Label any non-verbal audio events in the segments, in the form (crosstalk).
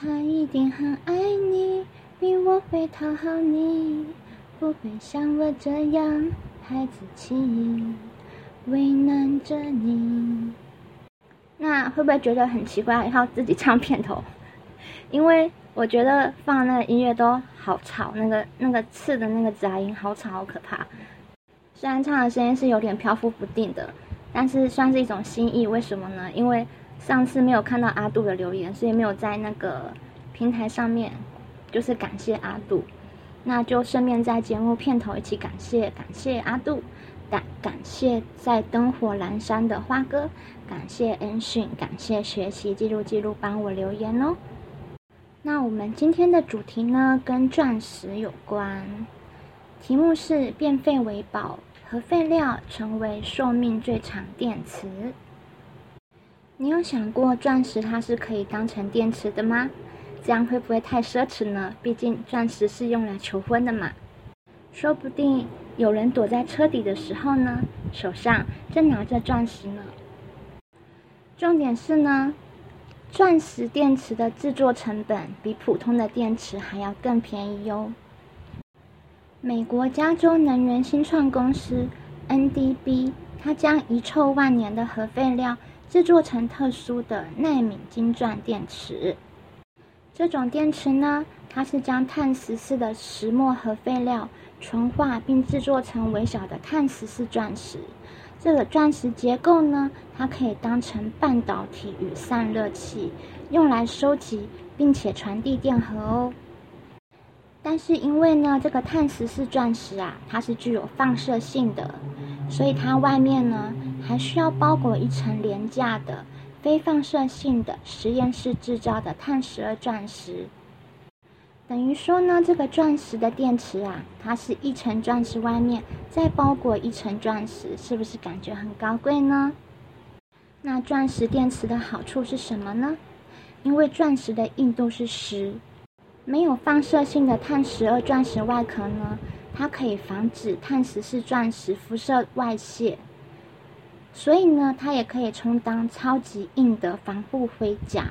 他一定很爱你，比我会讨好你，不会像我这样孩子气，为难着你。那会不会觉得很奇怪，要自己唱片头？因为我觉得放那个音乐都好吵，那个那个刺的那个杂音好吵，好可怕。虽然唱的声音是有点飘忽不定的，但是算是一种心意。为什么呢？因为上次没有看到阿杜的留言，所以没有在那个平台上面，就是感谢阿杜。那就顺便在节目片头一起感谢感谢阿杜，感感谢在灯火阑珊的花哥，感谢恩讯，感谢学习记录记录帮我留言哦。那我们今天的主题呢，跟钻石有关，题目是变废为宝，核废料成为寿命最长电池。你有想过钻石它是可以当成电池的吗？这样会不会太奢侈呢？毕竟钻石是用来求婚的嘛。说不定有人躲在车底的时候呢，手上正拿着钻石呢。重点是呢，钻石电池的制作成本比普通的电池还要更便宜哟。美国加州能源新创公司 NDB，它将遗臭万年的核废料。制作成特殊的纳米晶钻电池。这种电池呢，它是将碳十四的石墨和废料纯化并制作成微小的碳十四钻石。这个钻石结构呢，它可以当成半导体与散热器，用来收集并且传递电荷哦。但是因为呢，这个碳十四钻石啊，它是具有放射性的，所以它外面呢。还需要包裹一层廉价的、非放射性的实验室制造的碳十二钻石。等于说呢，这个钻石的电池啊，它是一层钻石外面再包裹一层钻石，是不是感觉很高贵呢？那钻石电池的好处是什么呢？因为钻石的硬度是十，没有放射性的碳十二钻石外壳呢，它可以防止碳十四钻石辐射外泄。所以呢，它也可以充当超级硬的防护盔甲，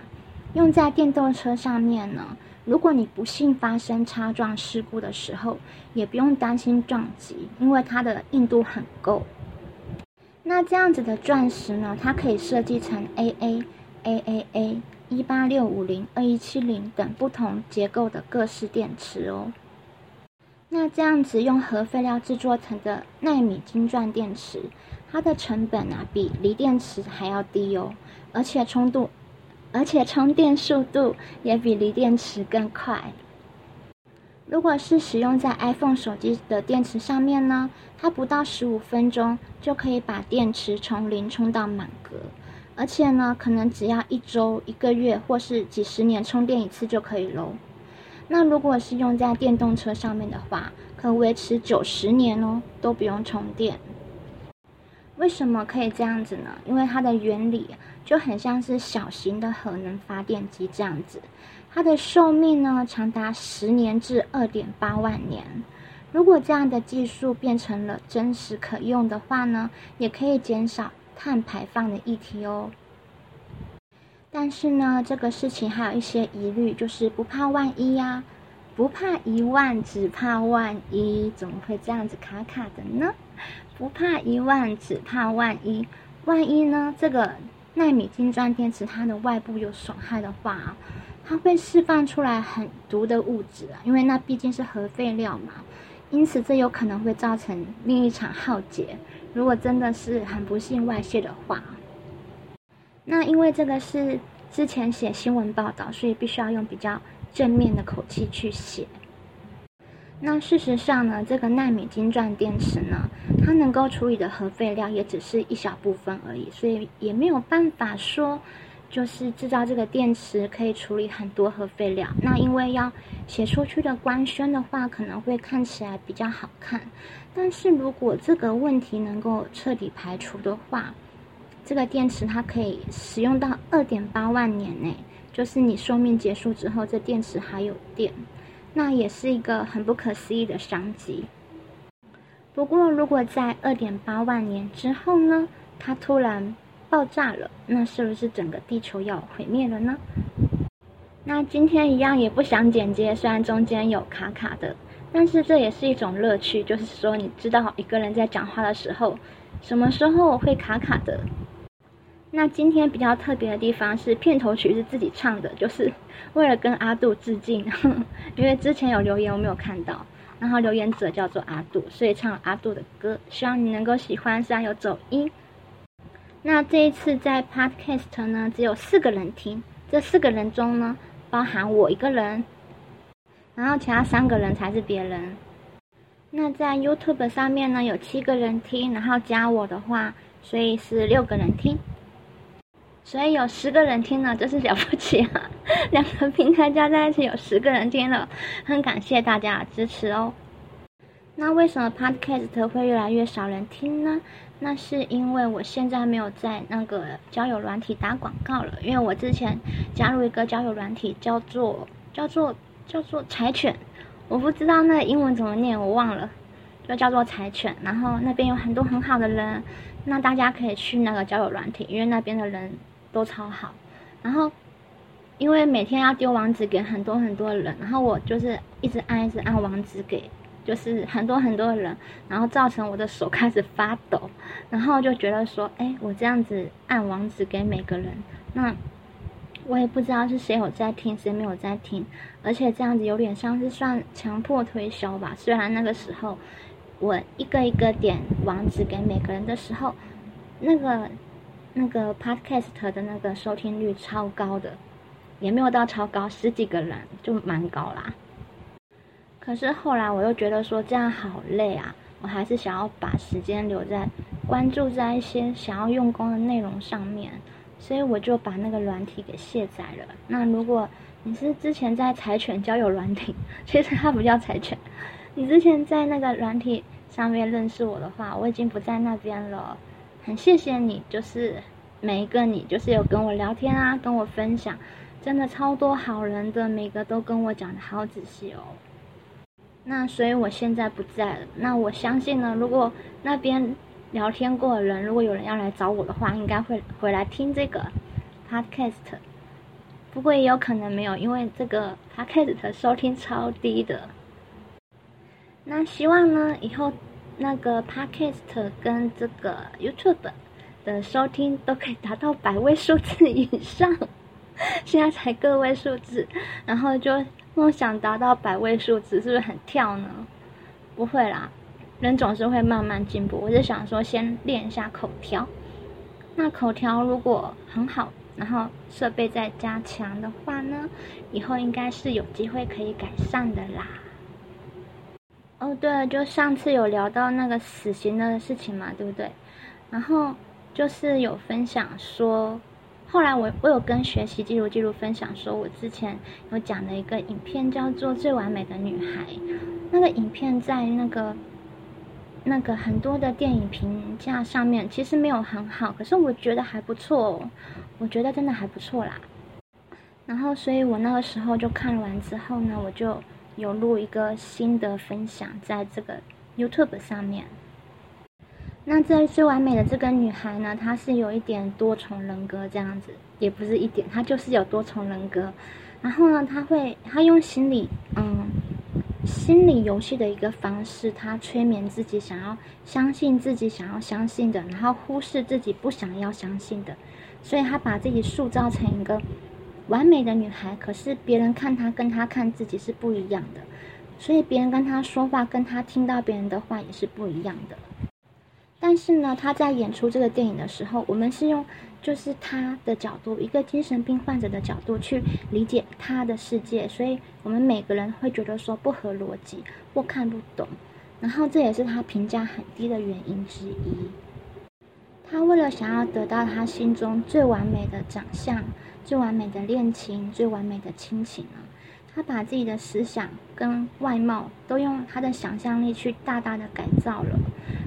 用在电动车上面呢。如果你不幸发生擦撞事故的时候，也不用担心撞击，因为它的硬度很够。那这样子的钻石呢，它可以设计成 AA、AAA、一八六五零、二一七零等不同结构的各式电池哦。那这样子用核废料制作成的纳米晶钻电池。它的成本啊，比锂电池还要低哦，而且充度，而且充电速度也比锂电池更快。如果是使用在 iPhone 手机的电池上面呢，它不到十五分钟就可以把电池从零充到满格，而且呢，可能只要一周、一个月或是几十年充电一次就可以喽。那如果是用在电动车上面的话，可维持九十年哦，都不用充电。为什么可以这样子呢？因为它的原理就很像是小型的核能发电机这样子，它的寿命呢长达十年至二点八万年。如果这样的技术变成了真实可用的话呢，也可以减少碳排放的议题哦。但是呢，这个事情还有一些疑虑，就是不怕万一呀，不怕一万，只怕万一，怎么会这样子卡卡的呢？不怕一万，只怕万一。万一呢？这个纳米晶钻电池它的外部有损害的话，它会释放出来很毒的物质啊，因为那毕竟是核废料嘛。因此，这有可能会造成另一场浩劫。如果真的是很不幸外泄的话，那因为这个是之前写新闻报道，所以必须要用比较正面的口气去写。那事实上呢，这个纳米晶钻电池呢，它能够处理的核废料也只是一小部分而已，所以也没有办法说，就是制造这个电池可以处理很多核废料。那因为要写出去的官宣的话，可能会看起来比较好看。但是如果这个问题能够彻底排除的话，这个电池它可以使用到二点八万年内，就是你寿命结束之后，这电池还有电。那也是一个很不可思议的商机。不过，如果在二点八万年之后呢，它突然爆炸了，那是不是整个地球要毁灭了呢？那今天一样也不想剪接，虽然中间有卡卡的，但是这也是一种乐趣，就是说你知道一个人在讲话的时候，什么时候会卡卡的。那今天比较特别的地方是片头曲是自己唱的，就是 (laughs) 为了跟阿杜致敬，(laughs) 因为之前有留言我没有看到，然后留言者叫做阿杜，所以唱了阿杜的歌，希望你能够喜欢，虽然有走音。那这一次在 Podcast 呢，只有四个人听，这四个人中呢。包含我一个人，然后其他三个人才是别人。那在 YouTube 上面呢，有七个人听，然后加我的话，所以是六个人听。所以有十个人听了，真是了不起啊！两个平台加在一起有十个人听了，很感谢大家的支持哦。那为什么 Podcast 会越来越少人听呢？那是因为我现在没有在那个交友软体打广告了，因为我之前加入一个交友软体，叫做叫做叫做柴犬，我不知道那英文怎么念，我忘了，就叫做柴犬。然后那边有很多很好的人，那大家可以去那个交友软体，因为那边的人都超好。然后因为每天要丢网址给很多很多人，然后我就是一直按一直按网址给。就是很多很多人，然后造成我的手开始发抖，然后就觉得说，哎，我这样子按网址给每个人，那我也不知道是谁有在听，谁没有在听，而且这样子有点像是算强迫推销吧。虽然那个时候我一个一个点网址给每个人的时候，那个那个 podcast 的那个收听率超高的，也没有到超高，十几个人就蛮高啦。可是后来我又觉得说这样好累啊，我还是想要把时间留在关注在一些想要用功的内容上面，所以我就把那个软体给卸载了。那如果你是之前在柴犬交友软体，(laughs) 其实它不叫柴犬，你之前在那个软体上面认识我的话，我已经不在那边了。很谢谢你，就是每一个你，就是有跟我聊天啊，跟我分享，真的超多好人的，每个都跟我讲的好仔细哦。那所以我现在不在了。那我相信呢，如果那边聊天过的人，如果有人要来找我的话，应该会回来听这个 podcast。不过也有可能没有，因为这个 podcast 收听超低的。那希望呢，以后那个 podcast 跟这个 YouTube 的收听都可以达到百位数字以上。(laughs) 现在才个位数字，然后就。梦想达到百位数字，是不是很跳呢？不会啦，人总是会慢慢进步。我就想说，先练一下口条。那口条如果很好，然后设备再加强的话呢，以后应该是有机会可以改善的啦。哦，对了，就上次有聊到那个死刑的事情嘛，对不对？然后就是有分享说。后来我我有跟学习记录记录分享说，我之前有讲的一个影片叫做《最完美的女孩》，那个影片在那个那个很多的电影评价上面其实没有很好，可是我觉得还不错哦，我觉得真的还不错啦。然后，所以我那个时候就看完之后呢，我就有录一个新的分享在这个 YouTube 上面。那这最完美的这个女孩呢，她是有一点多重人格这样子，也不是一点，她就是有多重人格。然后呢，她会，她用心理，嗯，心理游戏的一个方式，她催眠自己，想要相信自己想要相信的，然后忽视自己不想要相信的。所以她把自己塑造成一个完美的女孩，可是别人看她跟她看自己是不一样的，所以别人跟她说话，跟她听到别人的话也是不一样的。但是呢，他在演出这个电影的时候，我们是用就是他的角度，一个精神病患者的角度去理解他的世界，所以我们每个人会觉得说不合逻辑或看不懂，然后这也是他评价很低的原因之一。他为了想要得到他心中最完美的长相、最完美的恋情、最完美的亲情啊，他把自己的思想跟外貌都用他的想象力去大大的改造了。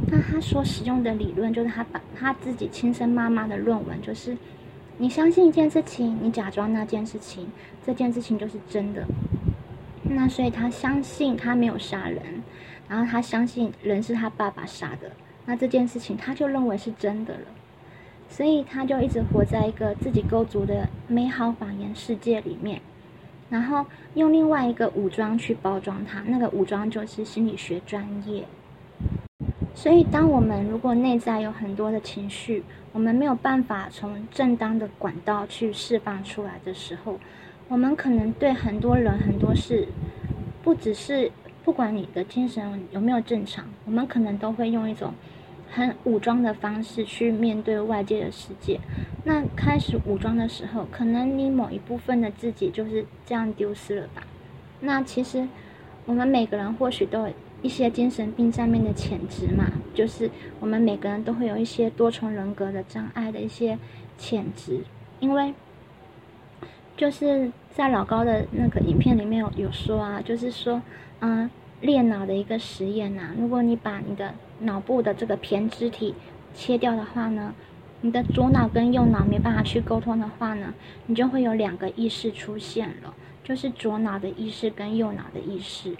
那他所使用的理论，就是他把他自己亲生妈妈的论文，就是你相信一件事情，你假装那件事情，这件事情就是真的。那所以他相信他没有杀人，然后他相信人是他爸爸杀的，那这件事情他就认为是真的了。所以他就一直活在一个自己构筑的美好谎言世界里面。然后用另外一个武装去包装它，那个武装就是心理学专业。所以，当我们如果内在有很多的情绪，我们没有办法从正当的管道去释放出来的时候，我们可能对很多人、很多事，不只是不管你的精神有没有正常，我们可能都会用一种很武装的方式去面对外界的世界。那开始武装的时候，可能你某一部分的自己就是这样丢失了吧？那其实我们每个人或许都有。一些精神病上面的潜质嘛，就是我们每个人都会有一些多重人格的障碍的一些潜质，因为就是在老高的那个影片里面有有说啊，就是说，嗯，练脑的一个实验呐，如果你把你的脑部的这个胼胝体切掉的话呢，你的左脑跟右脑没办法去沟通的话呢，你就会有两个意识出现了，就是左脑的意识跟右脑的意识。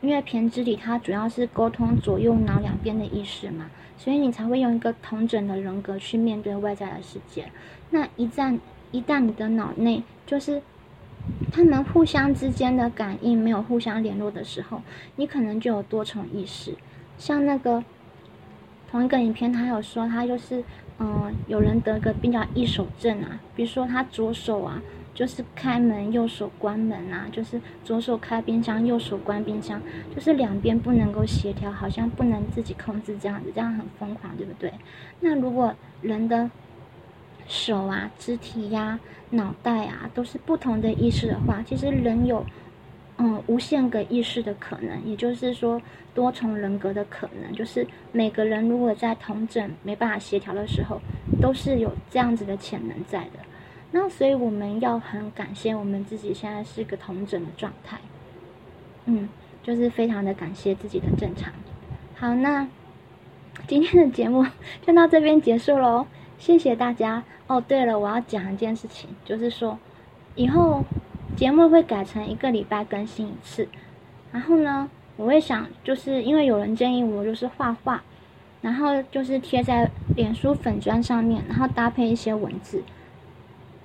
因为胼胝体它主要是沟通左右脑两边的意识嘛，所以你才会用一个同整的人格去面对外在的世界。那一旦一旦你的脑内就是他们互相之间的感应没有互相联络的时候，你可能就有多重意识。像那个同一个影片，他有说他就是嗯，有人得个病叫一手症啊，比如说他左手啊。就是开门右手关门啊，就是左手开冰箱右手关冰箱，就是两边不能够协调，好像不能自己控制这样子，这样很疯狂，对不对？那如果人的手啊、肢体呀、脑袋啊都是不同的意识的话，其实人有嗯无限个意识的可能，也就是说多重人格的可能，就是每个人如果在同整没办法协调的时候，都是有这样子的潜能在的。那所以我们要很感谢我们自己现在是个同整的状态，嗯，就是非常的感谢自己的正常。好，那今天的节目 (laughs) 就到这边结束喽，谢谢大家。哦，对了，我要讲一件事情，就是说以后节目会改成一个礼拜更新一次。然后呢，我会想，就是因为有人建议我就是画画，然后就是贴在脸书粉砖上面，然后搭配一些文字。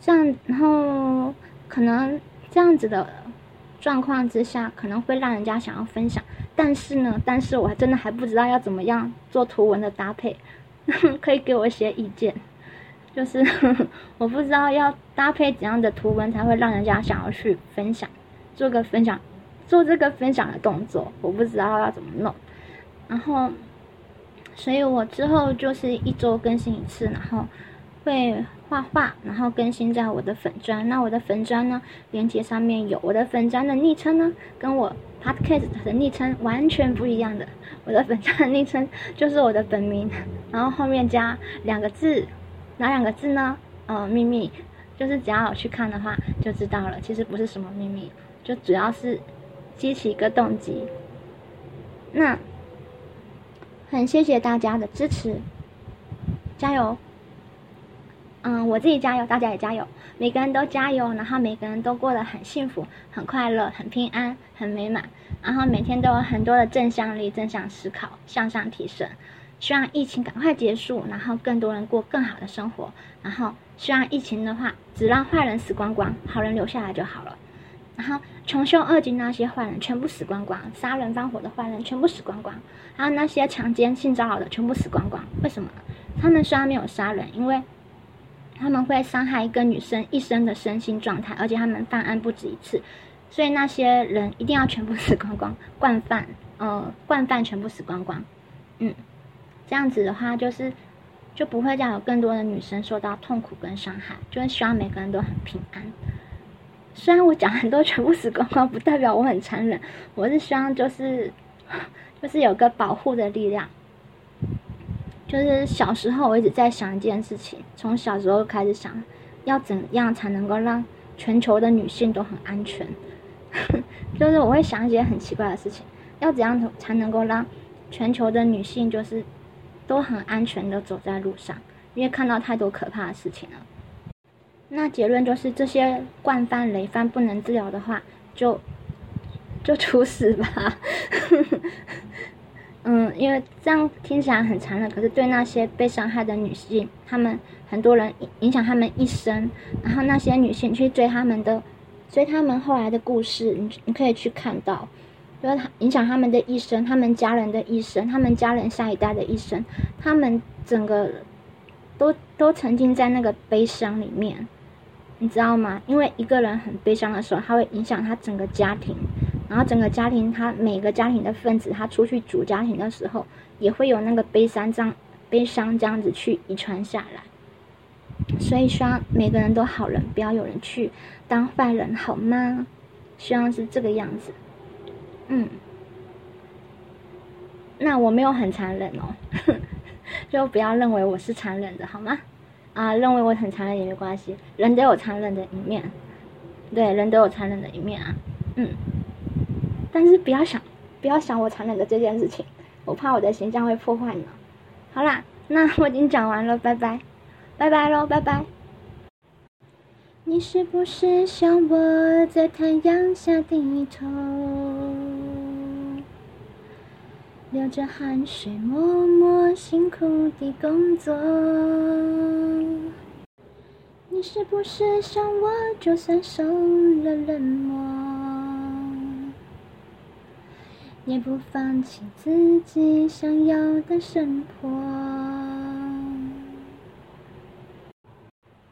这样，然后可能这样子的状况之下，可能会让人家想要分享。但是呢，但是我还真的还不知道要怎么样做图文的搭配，(laughs) 可以给我一些意见。就是 (laughs) 我不知道要搭配怎样的图文才会让人家想要去分享，做个分享，做这个分享的动作，我不知道要怎么弄。然后，所以我之后就是一周更新一次，然后会。画画，然后更新在我的粉砖。那我的粉砖呢，链接上面有我的粉砖的昵称呢，跟我 podcast 的昵称完全不一样的。我的粉砖的昵称就是我的本名，然后后面加两个字，哪两个字呢？呃，秘密，就是只要我去看的话就知道了。其实不是什么秘密，就主要是激起一个动机。那很谢谢大家的支持，加油！嗯，我自己加油，大家也加油，每个人都加油，然后每个人都过得很幸福、很快乐、很平安、很美满，然后每天都有很多的正向力、正向思考、向上提升。希望疫情赶快结束，然后更多人过更好的生活。然后希望疫情的话，只让坏人死光光，好人留下来就好了。然后穷凶恶极那些坏人全部死光光，杀人放火的坏人全部死光光，还有那些强奸、性骚扰的全部死光光。为什么？他们虽然没有杀人，因为。他们会伤害一个女生一生的身心状态，而且他们犯案不止一次，所以那些人一定要全部死光光，惯犯，呃，惯犯全部死光光，嗯，这样子的话就是就不会再有更多的女生受到痛苦跟伤害，就是希望每个人都很平安。虽然我讲很多全部死光光，不代表我很残忍，我是希望就是 (laughs) 就是有个保护的力量。就是小时候，我一直在想一件事情，从小时候开始想，要怎样才能够让全球的女性都很安全？(laughs) 就是我会想一些很奇怪的事情，要怎样才能够让全球的女性就是都很安全的走在路上？因为看到太多可怕的事情了。那结论就是，这些惯犯累犯不能治疗的话，就就处死吧。(laughs) 嗯，因为这样听起来很残忍，可是对那些被伤害的女性，她们很多人影响她们一生，然后那些女性去追他们的追他们后来的故事，你你可以去看到，就是他影响他们的一生，他们家人的一生，他们家人下一代的一生，他们整个都都沉浸在那个悲伤里面，你知道吗？因为一个人很悲伤的时候，他会影响他整个家庭，然后整个家庭他每个家庭的分子，他出去组家庭的时候，也会有那个悲伤这样悲伤这样子去遗传下来。所以希望每个人都好人，不要有人去当坏人，好吗？希望是这个样子。嗯，那我没有很残忍哦，(laughs) 就不要认为我是残忍的，好吗？啊，认为我很残忍也没关系，人都有残忍的一面，对，人都有残忍的一面啊。嗯，但是不要想，不要想我残忍的这件事情，我怕我的形象会破坏呢。好啦，那我已经讲完了，拜拜。拜拜喽，拜拜。你是不是像我在太阳下低头，流着汗水默默辛苦地工作？你是不是像我就算受了冷漠，也不放弃自己想要的生活？